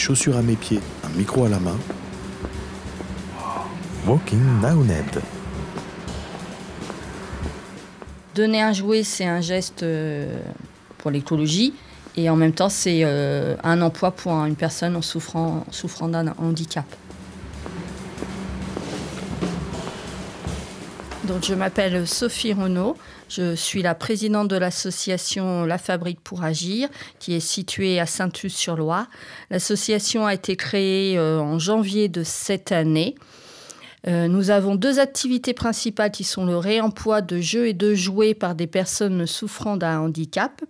chaussures à mes pieds, un micro à la main. Walking Ned. Donner un jouet, c'est un geste euh, pour l'écologie et en même temps, c'est euh, un emploi pour une personne en souffrant, souffrant d'un handicap. Donc, je m'appelle Sophie Renaud. Je suis la présidente de l'association La Fabrique pour Agir, qui est située à Saint-Us-sur-Loire. L'association a été créée euh, en janvier de cette année. Euh, nous avons deux activités principales qui sont le réemploi de jeux et de jouets par des personnes souffrant d'un handicap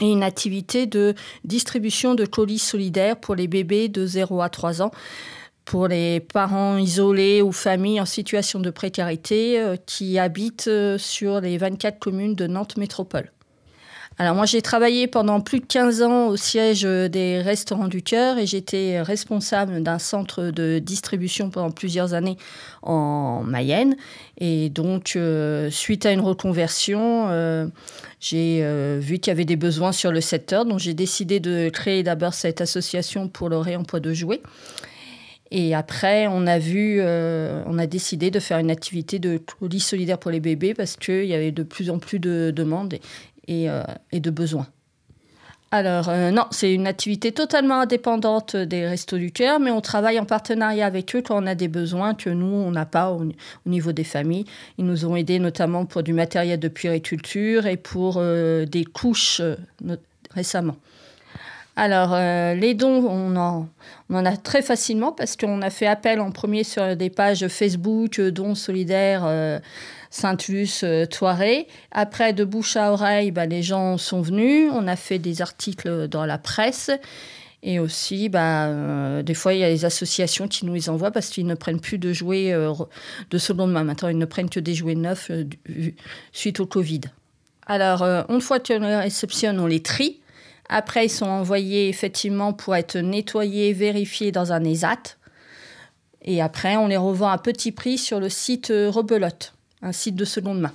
et une activité de distribution de colis solidaires pour les bébés de 0 à 3 ans pour les parents isolés ou familles en situation de précarité euh, qui habitent euh, sur les 24 communes de Nantes Métropole. Alors moi j'ai travaillé pendant plus de 15 ans au siège des Restaurants du Cœur et j'étais responsable d'un centre de distribution pendant plusieurs années en Mayenne. Et donc euh, suite à une reconversion, euh, j'ai euh, vu qu'il y avait des besoins sur le secteur. Donc j'ai décidé de créer d'abord cette association pour le réemploi de jouets. Et après, on a vu, on a décidé de faire une activité de colis solidaire pour les bébés parce qu'il y avait de plus en plus de demandes euh, et, de besoins. Alors, euh, non, c'est une activité totalement indépendante des Restos du Cœur, mais on travaille en partenariat avec eux quand on a des besoins que nous, on n'a pas au, niveau des familles. Ils nous ont aidés notamment pour du matériel de puériculture et pour euh, des couches récemment. Alors, les dons, on en, on en, a très facilement parce qu'on a fait appel en premier sur des pages Facebook, dons solidaires Saint-Luce, euh, Toiré. Après, de bouche à oreille, bah, les gens sont venus. On a fait des articles dans la presse. Et aussi, bah, euh, des fois, il y a les associations qui nous les envoient parce qu'ils ne prennent plus de jouets euh, de seconde main. Maintenant, ils ne prennent que des jouets neufs suite au Covid. Alors, une fois qu'on les réceptionne, on les trie. Après, ils sont envoyés effectivement pour être nettoyés, vérifiés dans un ESAT. Et après, on les revend à petit prix sur le site Rebelote un site de seconde main.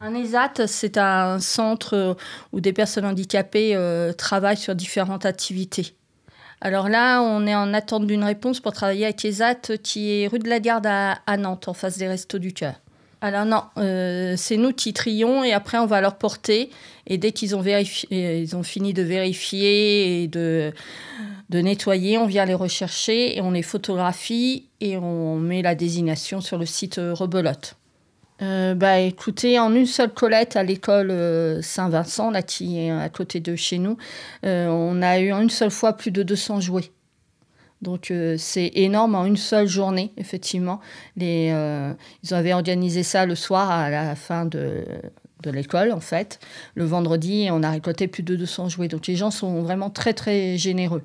Un ESAT, c'est un centre euh, où des personnes handicapées euh, travaillent sur différentes activités. Alors là, on est en attente d'une réponse pour travailler avec ESAT qui est rue de la Garde à, Nantes, en face des Restos du Cœur. Alors non, euh, c'est nous qui trions et après on va leur porter. Et dès qu'ils ont, ont fini de vérifier et de, nettoyer, on vient les rechercher et on les photographie et on met la désignation sur le site Rebelote. Euh, bah écoutez, en une seule collette à l'école euh, Saint-Vincent, là qui est à côté de chez nous, euh, on a eu en une seule fois plus de 200 jouets. Donc c'est énorme en une seule journée, effectivement. Les, ils avaient organisé ça le soir à la fin de, de l'école, en fait. Le vendredi, on a récolté plus de 200 jouets. Donc les gens sont vraiment très, très généreux.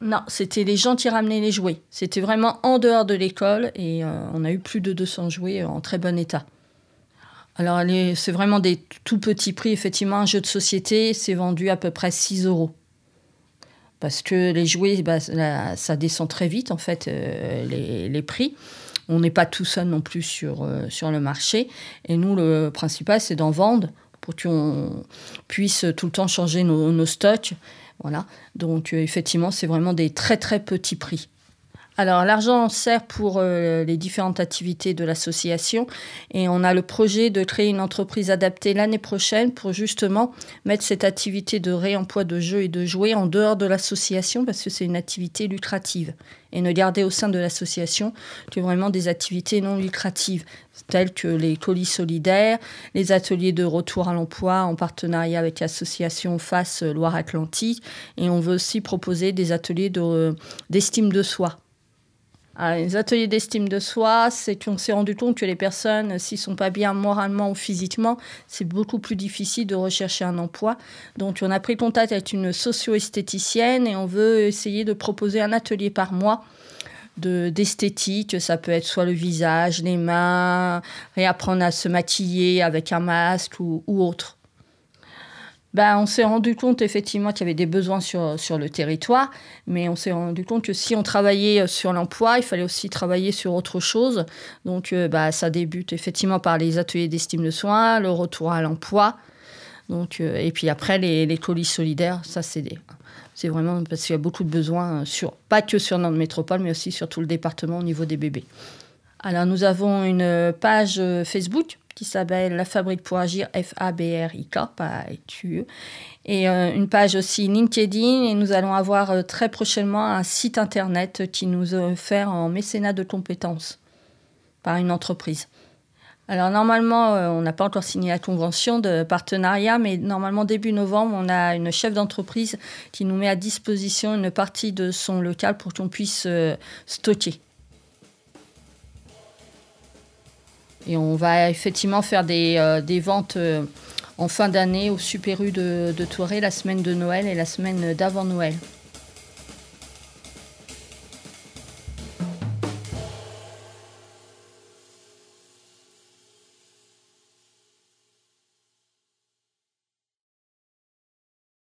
Non, c'était les gens qui ramenaient les jouets. C'était vraiment en dehors de l'école et on a eu plus de 200 jouets en très bon état. Alors, c'est vraiment des tout petits prix. Effectivement, un jeu de société, c'est vendu à peu près 6 euros. Parce que les jouets, bah, ça descend très vite, en fait, euh, les, prix. On n'est pas tout seul non plus sur, euh, sur le marché. Et nous, le principal, c'est d'en vendre pour qu'on puisse tout le temps changer nos, nos stocks. Voilà. Donc, euh, effectivement, c'est vraiment des très, très petits prix. Alors l'argent sert pour euh, les différentes activités de l'association et on a le projet de créer une entreprise adaptée l'année prochaine pour justement mettre cette activité de réemploi de jeux et de jouets en dehors de l'association parce que c'est une activité lucrative et ne garder au sein de l'association que vraiment des activités non lucratives telles que les colis solidaires, les ateliers de retour à l'emploi en partenariat avec l'association Face Loire-Atlantique et on veut aussi proposer des ateliers d'estime de soi les ateliers d'estime de soi, c'est qu'on s'est rendu compte que les personnes, s'ils sont pas bien moralement ou physiquement, c'est beaucoup plus difficile de rechercher un emploi. Donc, on a pris contact avec une socio-esthéticienne et on veut essayer de proposer un atelier par mois d'esthétique. Ça peut être soit le visage, les mains, réapprendre à se maquiller avec un masque ou autre. Ben, on s'est rendu compte effectivement qu'il y avait des besoins sur, le territoire, mais on s'est rendu compte que si on travaillait euh, sur l'emploi, il fallait aussi travailler sur autre chose. Donc euh, bah, ça débute effectivement par les ateliers d'estime de soins, le retour à l'emploi. Euh, et puis après, les, les, colis solidaires, ça c'est C'est vraiment parce qu'il y a beaucoup de besoins, sur, pas que sur notre métropole, mais aussi sur tout le département au niveau des bébés. Alors nous avons une page Facebook qui s'appelle La Fabrique pour Agir, F-A-B-R-I-K. Et euh, une page aussi LinkedIn. Et nous allons avoir euh, très prochainement un site internet qui nous est offert en mécénat de compétences par une entreprise. Alors normalement, euh, on n'a pas encore signé la convention de partenariat, mais normalement début novembre, on a une chef d'entreprise qui nous met à disposition une partie de son local pour qu'on puisse stocker. Et on va effectivement faire des, euh, ventes euh, en fin d'année au Super U de, de la semaine de Noël et la semaine d'avant Noël.